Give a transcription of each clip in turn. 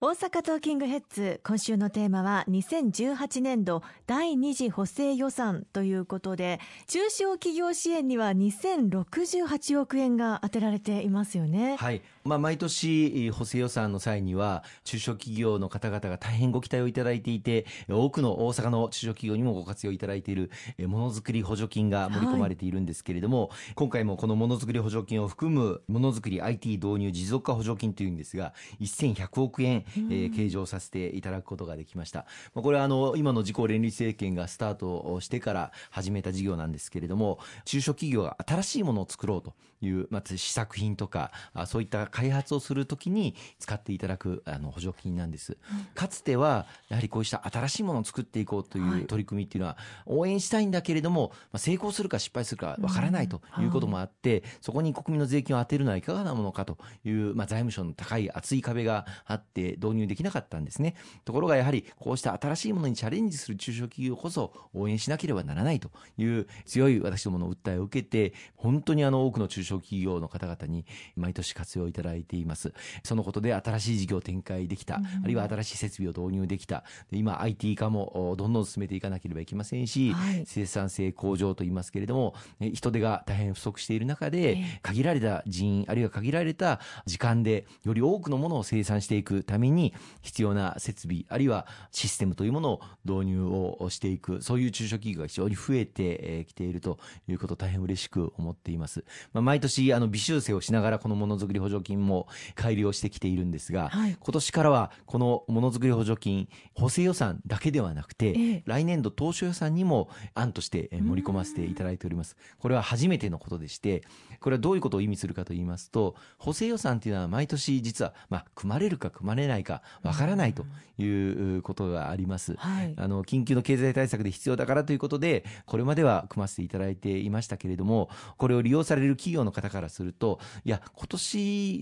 大阪トーキングヘッズ今週のテーマは2018年度第2次補正予算ということで中小企業支援には2068億円が当てられていますよね。はいまあ、毎年補正予算の際には中小企業の方々が大変ご期待をいただいていて多くの大阪の中小企業にもご活用いただいているものづくり補助金が盛り込まれているんですけれども、はい、今回もこのものづくり補助金を含むものづくり IT 導入持続化補助金というんですが1100億円えー、計上させていただくことができました。まあ、これはあの今の自公連立政権がスタートしてから始めた事業なんですけれども、中小企業が新しいものを作ろうという、まあ、試作品とかあそういった開発をするときに使っていただくあの補助金なんです、うん、かつてはやはりこうした新しいものを作っていこうという取り組みっていうのは応援したいんだけれども、まあ、成功するか失敗するかわからないとい。うこともあって、そこに国民の税金を当てるのはいかがなものかという、まあ、財務省の高い厚い壁があって導入できなかったんですね。ところがやはりこうした新しいものにチャレンジする中小企業こそ応援しなければならないという強い私どもの訴えを受けて本当にあの多くの中小企業の方々に毎年活用いただいています。そのことで新しい事業を展開できた、あるいは新しい設備を導入できた。今 IT 化もどんどん進めていかなければいけませんし、はい、生産性向上と言いますけれども、人手が大変不足している中で、限られた人員、あるいは限られた時間でより多くのものを生産していくために必要な設備、あるいはシステムというものを導入をしていく、そういう中小企業が非常に増えてきているということを大変嬉しく思っています。まあ、毎年あの微修正をしながらこのものづくり補助金も改良してきているんですが、はい、今年からはこのものづくり補助金補正予算だけではなくて、えー、来年度当初予算にも案として盛り込ませていただいております。これは初めてのことでしてこれはどういうことを意味するかと言いますと補正予算というのは毎年実は、まあ、組まれるか組まれないかわからないということがあります、はい、あの緊急の経済対策で必要だからということでこれまでは組ませていただいていましたけれどもこれを利用される企業の方からするといや今年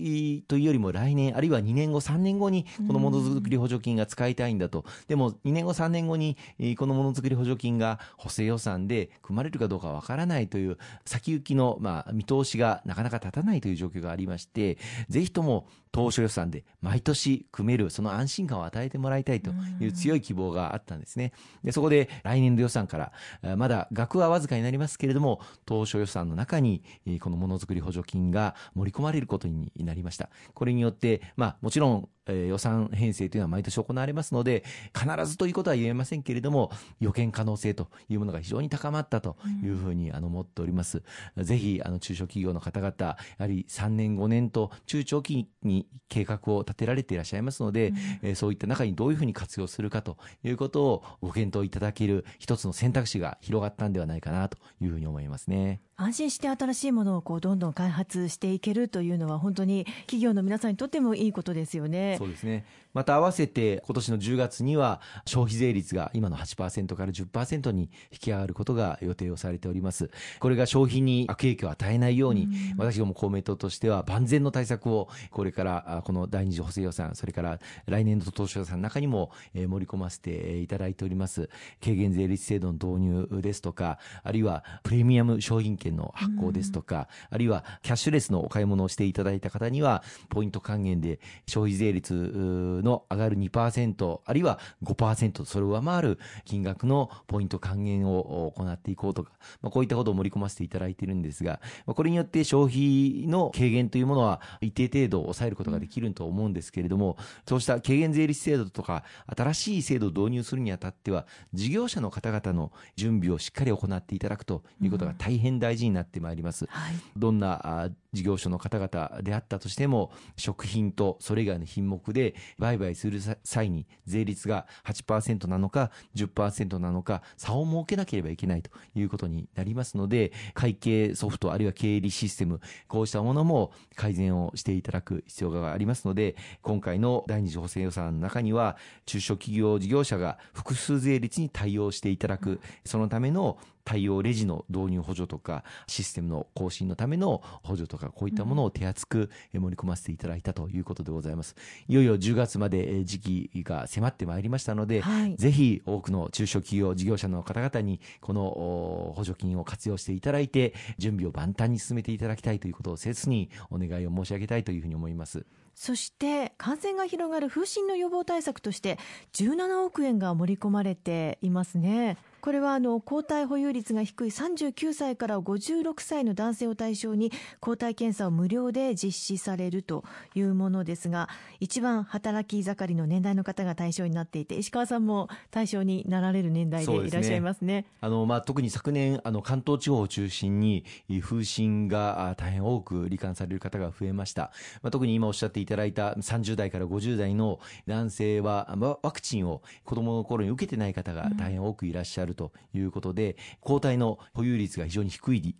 というよりも来年あるいは2年後3年後にこのものづくり補助金が使いたいんだと。でも2年後3年後にこのものづくり補助金が補正予算で組まれるかどうかわからないという先行きのまあ見通しがなかなか立たないという状況がありましてぜひとも当初予算で毎年組めるその安心感を与えてもらいたいという強い希望があったんですね。でそこで来年度予算からまだ額はわずかになりますけれども当初予算の中にこのものづくり補助金が盛り込まれることになりました。これによって、まあもちろん、えー、予算編成というのは毎年行われますので、必ずということは言えませんけれども、予見可能性というものが非常に高まったというふうに、あの思っております。ぜひ、あの中小企業の方々、やはり3年5年と中長期に計画を立てられていらっしゃいますので、うん、えー、そういった中にどういうふうに活用するかということをご検討いただける一つの選択肢が広がったんではないかなというふうに思いますね。安心して新しいものをこうどんどん開発していけるというのは本当に企業の皆さんにとってもいいことですよね。そうですね。また合わせて今年の10月には消費税率が今の8%から10%に引き上がることが予定をされております。これが消費に悪影響を与えないように、私ども公明党としては万全の対策をこれからこの第二次補正予算、それから来年度当初予算の中にも盛り込ませていただいております。軽減税率制度の導入ですとか、あるいはプレミアム商品券の発行ですとか、あるいはキャッシュレスのお買い物をしていただいた方には、ポイント還元で消費税率の上がる2%、あるいは5%、それを上回る金額のポイント還元を行っていこうとか、まあ、こういったことを盛り込ませていただいているんですが、まあ、これによって消費の軽減というものは一定程度抑えることができると思うんですけれども、そうした軽減税率制度とか、新しい制度を導入するにあたっては、事業者の方々の準備をしっかり行っていただくということが大変大事になってまいります。はい、どんな事業所の方々であったとしても、食品とそれ以外の品目で売買する際に税率が8%なのか10%なのか差を設けなければいけないということになりますので、会計ソフトあるいは経理システム、こうしたものも改善をしていただく必要がありますので、今回の第二次補正予算の中には、中小企業事業者が複数税率に対応していただく、そのための対応レジの導入補助とか、システムの更新のための補助とか、こういったものを手厚く盛り込ませていただいたということでございます。いよいよ10月まで時期が迫ってまいりましたので、はい、ぜひ多くの中小企業事業者の方々に、この補助金を活用していただいて、準備を万端に進めていただきたいということを切にお願いを申し上げたいというふうに思います。そして感染が広がる風疹の予防対策として17億円が盛り込まれていますね。これはあの抗体保有率が低い39歳から56歳の男性を対象に抗体検査を無料で実施されるというものですが一番働き盛りの年代の方が対象になっていて石川さんも対象になられる年代でいらっしゃいますね。すねあのまあ、特に昨年あの関東地方を中心に風疹が大変多く罹患される方が増えました、まあ、特に今おっしゃっていただいた30代から50代の男性はワクチンを子どもの頃に受けてない方が大変多くいらっしゃるということで、抗体の保有率が非常に低い、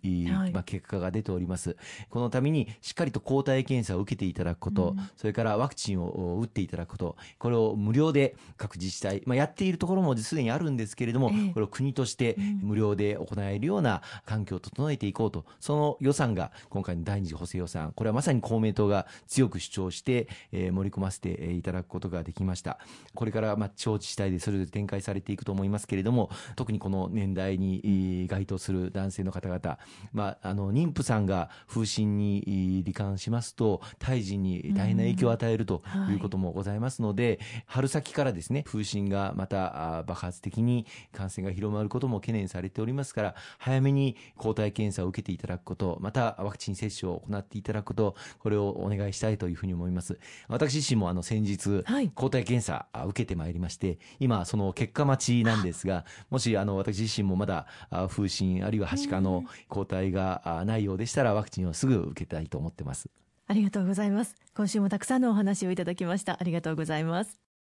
まあ、結果が出ております。このためにしっかりと抗体検査を受けていただくこと、うん、それからワクチンを打っていただくこと、これを無料で各自治体、まあ、やっているところもすでにあるんですけれども、これを国として無料で行えるような環境を整えていこうと、その予算が今回の第二次補正予算、これはまさに公明党が強く主張して、えー、盛り込ませていただくことができました。これからまあ地方自治体でそれぞれ展開されていくと思いますけれども、特にこの年代に該当する男性の方々、まあ、あの妊婦さんが風疹に罹患しますと胎児に大変な影響を与えるということもございますので、はい、春先からですね風疹がまた爆発的に感染が広まることも懸念されておりますから早めに抗体検査を受けていただくことまたワクチン接種を行っていただくことこれをお願いしたいというふうに思います。私自身もあの先日、抗体検査受けてまいりまして今その結果待ちなんですがもしあの私自身もまだ風疹あるいははしかの抗体がないようでしたらワクチンをすぐ受けたいと思ってます。ありがとうございます。今週もたくさんのお話をいただきました。ありがとうございます